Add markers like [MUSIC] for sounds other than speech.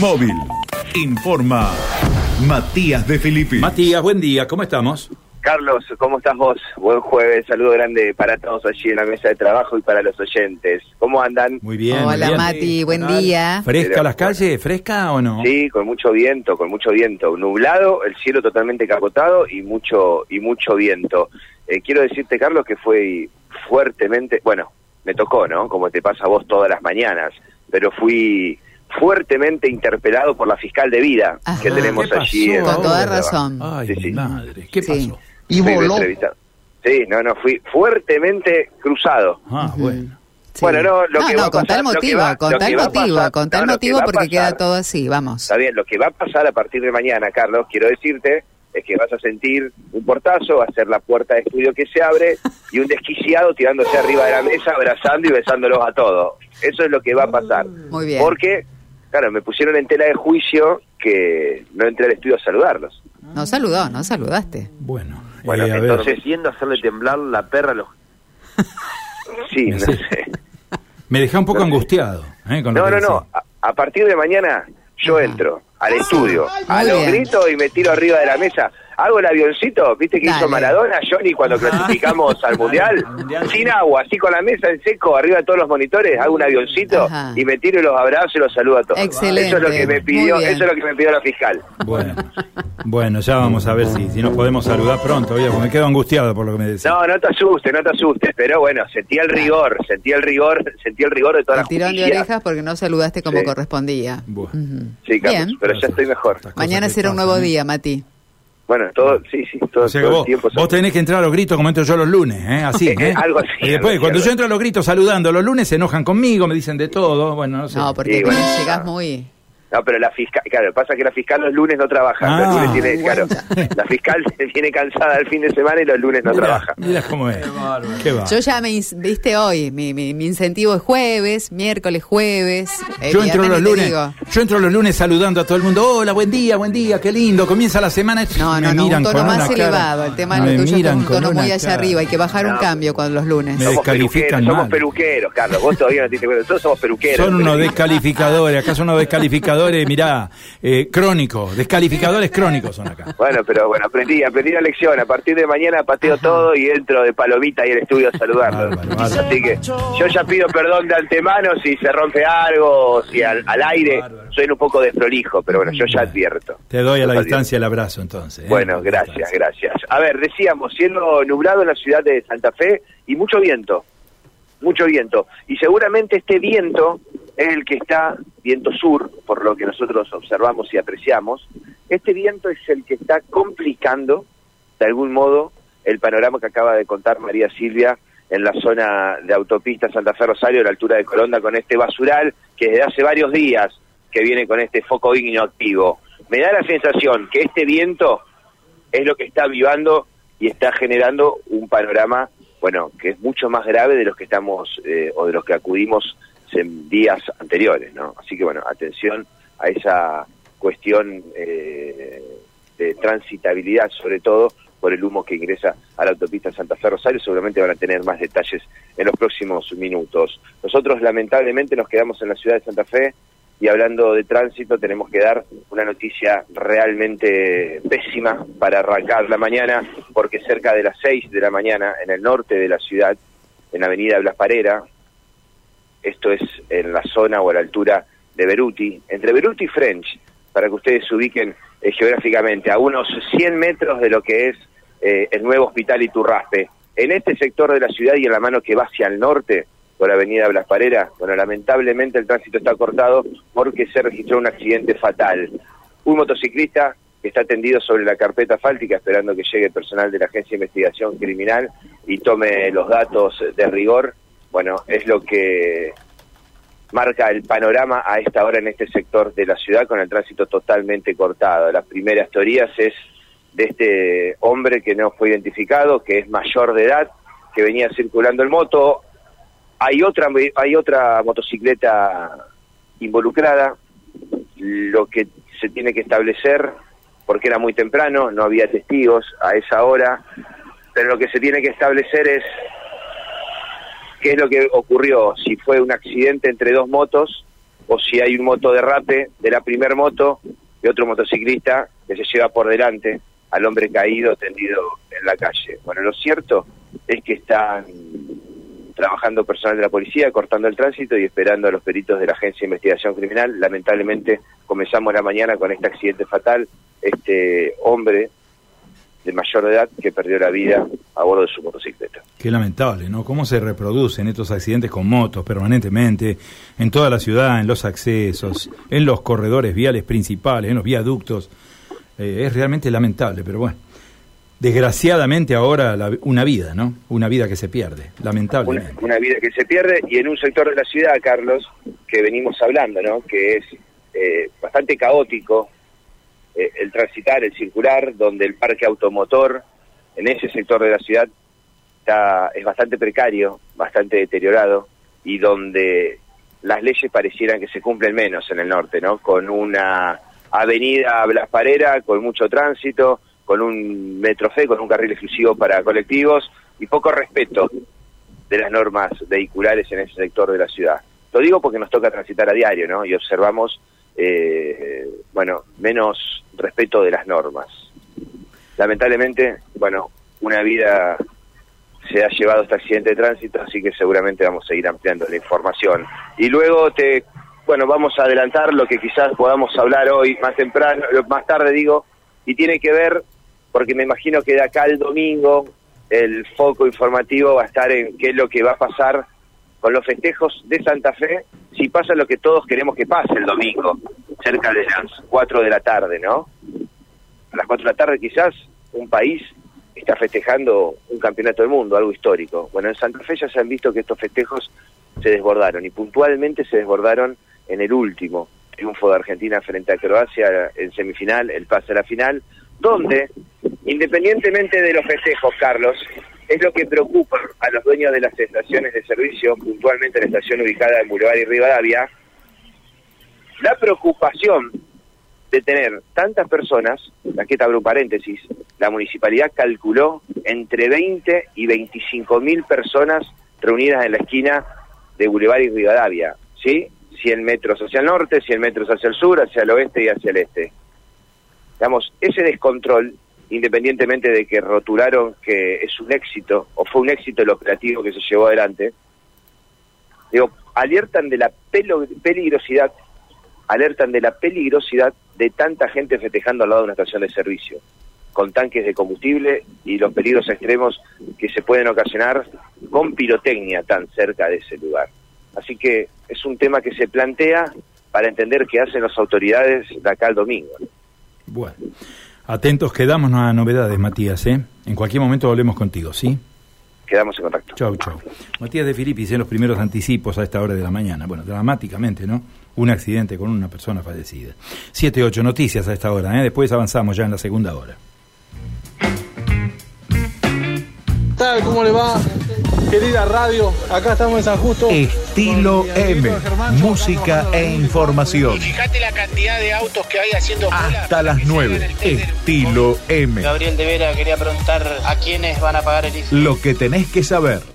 Móvil. Informa Matías de Filippi. Matías, buen día, ¿cómo estamos? Carlos, ¿cómo estás vos? Buen jueves, saludo grande para todos allí en la mesa de trabajo y para los oyentes. ¿Cómo andan? Muy bien. Hola bien. Mati, buen día. ¿Fresca las calles? ¿Fresca o no? Sí, con mucho viento, con mucho viento. Nublado, el cielo totalmente capotado y mucho y mucho viento. Eh, quiero decirte, Carlos, que fue fuertemente, bueno, me tocó, ¿no? Como te pasa a vos todas las mañanas, pero fui fuertemente interpelado por la fiscal de vida Ajá. que tenemos ¿Qué allí. pasó? en- Con toda razón. Ay, Sí, sí. madre, ¿qué Sí. pasó? Y Fui voló. entrevistado. Sí, no, no, fui fuertemente cruzado. Ah, bueno. Sí. Bueno, no, lo que va a con pasar- tal que motivo, va- con tal que motivo, pasar- con tal no, que motivo porque pasar- queda todo así, vamos. Está bien, lo que va a pasar a partir de mañana, Carlos, quiero decirte, es que vas a sentir un portazo, va a ser la puerta de estudio que se abre y un desquiciado tirándose arriba de la mesa, abrazando y besándolos a todos. Eso es lo que va a pasar. Muy bien. Porque, claro, me pusieron en tela de juicio que no entré al estudio a saludarlos. No saludó, no saludaste. Bueno, Bueno, eh, a ver. entonces- Prometiendo hacerle temblar la perra a los... [LAUGHS] Sí, no sé. me dejé un poco angustiado. ¿eh? con No, no, no. A, a partir de mañana yo entro al estudio, a los gritos y me tiro arriba de la mesa. Hago el avioncito, ¿viste que hizo. Maradona, Johnny, cuando [LAUGHS] clasificamos al Mundial? Al Mundial. Sin agua, así con la mesa en seco, arriba de todos los monitores, hago un avioncito Ajá. y me tiro y los abrazo y los saludo a todos. Excelente, Eso es lo que me pidió, eso es lo que me pidió la fiscal. Bueno, bueno, ya vamos a ver si, si nos podemos saludar pronto, oye, porque me quedo angustiado por lo que me decís. No, no te asustes, no te asustes, pero bueno, sentí el rigor, sentí el rigor, sentí el rigor de toda la El tirón de orejas porque no saludaste como Sí. correspondía. Sí, Carlos, Bien. pero ya estoy mejor. Mañana será un nuevo ¿eh? día, Mati. Bueno, todo, sí, sí, todo, O sea todo vos, el tiempo. vos tenés que entrar a los gritos como entro yo los lunes, ¿eh? Así, [LAUGHS] ¿eh? Algo así, Y después, cuando yo entro a los gritos saludando los lunes, se enojan conmigo, me dicen de todo, bueno, no sé. No, porque Sí, bueno. llegás muy... No, pero la fiscal, claro, pasa que la fiscal los lunes no trabaja. Ah, los lunes tiene, claro, la fiscal [LAUGHS] viene cansada el fin de semana y los lunes no Mirá, trabaja. mirá cómo es. Qué va. Yo ya me, viste hoy, mi, mi, mi incentivo es jueves, miércoles, jueves. eh, Yo entro los lunes, digo. yo entro los lunes saludando a todo el mundo. Hola, buen día, buen día, qué lindo. Comienza la semana. No, no, no, un tono más cara- elevado. El tema de tuyo es miran un tono muy allá cara. arriba. Hay que bajar un cambio con los lunes. Me Somos descalifican peluqueros, somos peluqueros, Carlos. Vos todavía no te diste cuenta. Nosotros somos peluqueros. Son unos descalificadores, acá son unos descalificadores, mirá, eh, crónicos, descalificadores crónicos son acá. Bueno, pero bueno, aprendí, aprendí la lección. A partir de mañana pateo todo y entro de palomita ahí al estudio a saludarlos. Bárbaro, bárbaro. Así que yo ya pido perdón de antemano si se rompe algo, si al, al aire soy un poco desprolijo, pero bueno, yo ya advierto. Te doy a la Yo distancia el abrazo entonces. ¿eh? Bueno, gracias, gracias. A ver, decíamos, cielo nublado en la ciudad de Santa Fe y mucho viento, mucho viento. Y seguramente este viento es el que está, viento sur, por lo que nosotros observamos y apreciamos, este viento es el que está complicando, de algún modo, el panorama que acaba de contar María Silvia en la zona de autopista Santa Fe Rosario, a la altura de Colonda, con este basural que desde hace varios días que viene con este foco ígneo activo. Me da la sensación que este viento es lo que está avivando y está generando un panorama, bueno, que es mucho más grave de los que estamos eh, o de los que acudimos en días anteriores, ¿no? Así que bueno, atención a esa cuestión eh, de transitabilidad, sobre todo por el humo que ingresa a la autopista Santa Fe Rosario. Seguramente van a tener más detalles en los próximos minutos. Nosotros lamentablemente nos quedamos en la ciudad de Santa Fe y hablando de tránsito tenemos que dar una noticia realmente pésima para arrancar la mañana porque cerca de las 6 de la mañana en el norte de la ciudad, en avenida Blas Parera, esto es en la zona o a la altura de Beruti, entre Beruti y French, para que ustedes se ubiquen eh, geográficamente, a unos 100 metros de lo que es eh, el nuevo hospital Iturraspe. En este sector de la ciudad y en la mano que va hacia el norte, por Avenida Blas Parera, bueno, lamentablemente el tránsito está cortado porque se registró un accidente fatal. Un motociclista que está tendido sobre la carpeta fáltica esperando que llegue personal de la Agencia de Investigación Criminal y tome los datos de rigor, bueno, es lo que marca el panorama a esta hora en este sector de la ciudad con el tránsito totalmente cortado. Las primeras teorías es de este hombre que no fue identificado, que es mayor de edad, que venía circulando en moto. Hay otra, hay otra motocicleta involucrada. Lo que se tiene que establecer, porque era muy temprano, no había testigos a esa hora, pero lo que se tiene que establecer es qué es lo que ocurrió, si fue un accidente entre dos motos o si hay un moto derrape de la primer moto y otro motociclista que se lleva por delante al hombre caído tendido en la calle. Bueno, lo cierto es que están trabajando personal de la policía, cortando el tránsito y esperando a los peritos de la Agencia de Investigación Criminal. Lamentablemente comenzamos la mañana con este accidente fatal, este hombre de mayor edad que perdió la vida a bordo de su motocicleta. Qué lamentable, ¿no? Cómo se reproducen estos accidentes con motos permanentemente en toda la ciudad, en los accesos, en los corredores viales principales, en los viaductos. Eh, es realmente lamentable, pero bueno. Desgraciadamente ahora la- una vida, ¿no? Una vida que se pierde, Una, lamentablemente. una vida que se pierde y en un sector de la ciudad, Carlos, que venimos hablando, ¿no? Que es eh, bastante caótico el transitar, el circular, donde el parque automotor en ese sector de la ciudad está, es bastante precario, bastante deteriorado y donde las leyes parecieran que se cumplen menos en el norte, ¿no? Con una avenida Blas Parera, con mucho tránsito, con un metrofé, con un carril exclusivo para colectivos y poco respeto de las normas vehiculares en ese sector de la ciudad. Lo digo porque nos toca transitar a diario, ¿no? Y observamos, eh, bueno, menos respeto de las normas. Lamentablemente, bueno, una vida se ha llevado este accidente de tránsito, así que seguramente vamos a seguir ampliando la información. Y luego te, bueno, vamos a adelantar lo que quizás podamos hablar hoy más temprano, más tarde digo, y tiene que ver, porque me imagino que de acá al domingo el foco informativo va a estar en qué es lo que va a pasar con los festejos de Santa Fe, si pasa lo que todos queremos que pase el domingo, cerca de las 4 de la tarde, ¿no? A las 4 de la tarde quizás un país está festejando un campeonato del mundo, algo histórico. Bueno, en Santa Fe ya se han visto que estos festejos se desbordaron y puntualmente se desbordaron en el último triunfo de Argentina frente a Croacia en semifinal, el pase a la final, donde, independientemente de los festejos, Carlos, es lo que preocupa a los dueños de las estaciones de servicio, puntualmente la estación ubicada en Boulevard y Rivadavia, la preocupación de tener tantas personas, aquí te abro paréntesis, la municipalidad calculó entre 20 y 25 mil personas reunidas en la esquina de Boulevard y Rivadavia, ¿sí? 100 metros hacia el norte, 100 metros hacia el sur, hacia el oeste y hacia el este. Digamos, ese descontrol, independientemente de que rotularon que es un éxito, o fue un éxito el operativo que se llevó adelante, digo, alertan de la peligrosidad, alertan de la peligrosidad de tanta gente festejando al lado de una estación de servicio, con tanques de combustible y los peligros extremos que se pueden ocasionar con pirotecnia tan cerca de ese lugar. Así que es un tema que se plantea para entender qué hacen las autoridades de acá al domingo. ¿no? Bueno, atentos quedamos a novedades, Matías, ¿eh? En cualquier momento volvemos contigo, ¿sí? Quedamos en contacto. Chau, chau. Matías de Filipis en los primeros anticipos a esta hora de la mañana. Bueno, dramáticamente, ¿no? Un accidente con una persona fallecida. Siete, ocho noticias a esta hora, ¿eh? Después avanzamos ya en la segunda hora. tal? ¿Cómo le va? Querida radio, acá estamos en San Justo. Estilo M. Germán. Música e información. Fíjate la cantidad de autos que hay haciendo Hasta las que se 9. hagan el test del Estilo M. Gabriel de Vera quería preguntar a quiénes van a pagar el IFE. Lo que tenés que saber.